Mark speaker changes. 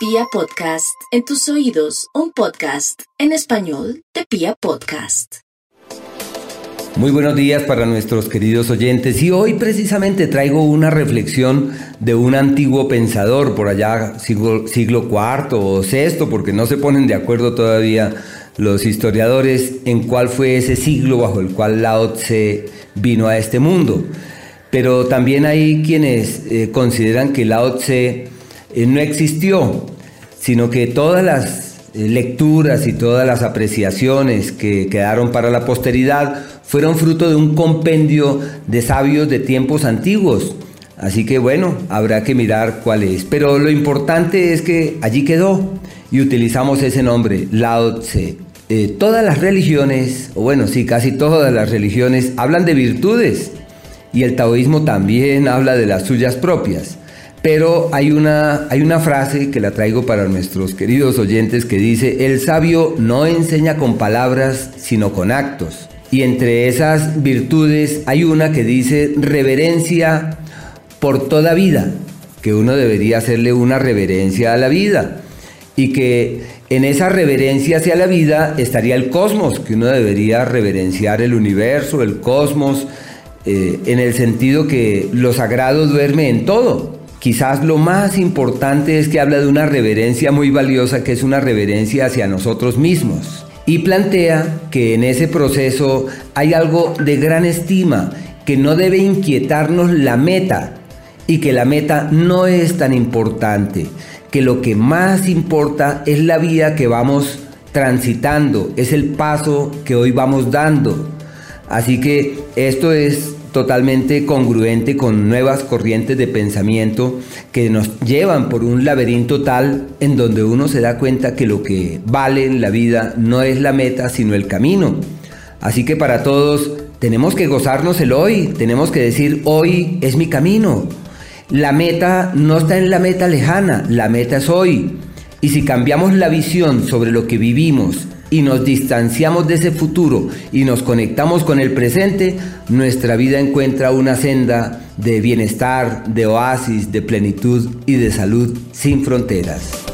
Speaker 1: Pia Podcast, en tus oídos, un podcast en español de Pia Podcast.
Speaker 2: Muy buenos días para nuestros queridos oyentes y hoy precisamente traigo una reflexión de un antiguo pensador por allá siglo, siglo IV o VI porque no se ponen de acuerdo todavía los historiadores en cuál fue ese siglo bajo el cual Lao Tse vino a este mundo. Pero también hay quienes eh, consideran que Lao Tse eh, no existió, sino que todas las eh, lecturas y todas las apreciaciones que quedaron para la posteridad fueron fruto de un compendio de sabios de tiempos antiguos. Así que bueno, habrá que mirar cuál es. Pero lo importante es que allí quedó y utilizamos ese nombre, Lao Tse. todas las religiones, o bueno, sí, casi todas las religiones hablan de virtudes y el taoísmo también habla de las suyas propias. Pero hay una, hay una frase que la traigo para nuestros queridos oyentes que dice, el sabio no enseña con palabras, sino con actos. Y entre esas virtudes hay una que dice reverencia por toda vida, que uno debería hacerle una reverencia a la vida. Y que en esa reverencia hacia la vida estaría el cosmos, que uno debería reverenciar el universo, el cosmos, eh, en el sentido que lo sagrado duerme en todo. Quizás lo más importante es que habla de una reverencia muy valiosa, que es una reverencia hacia nosotros mismos. Y plantea que en ese proceso hay algo de gran estima, que no debe inquietarnos la meta y que la meta no es tan importante, que lo que más importa es la vía que vamos transitando, es el paso que hoy vamos dando Así que esto es totalmente congruente con nuevas corrientes de pensamiento que nos llevan por un laberinto tal en donde uno se da cuenta que lo que vale en la vida no es la meta sino el camino. Así que para todos tenemos que gozarnos el hoy, tenemos que decir hoy es mi camino. La meta no está en la meta lejana, la meta es hoy. Y si cambiamos la visión sobre lo que vivimos y nos distanciamos de ese futuro y nos conectamos con el presente, nuestra vida encuentra una senda de bienestar, de oasis, de plenitud y de salud sin fronteras.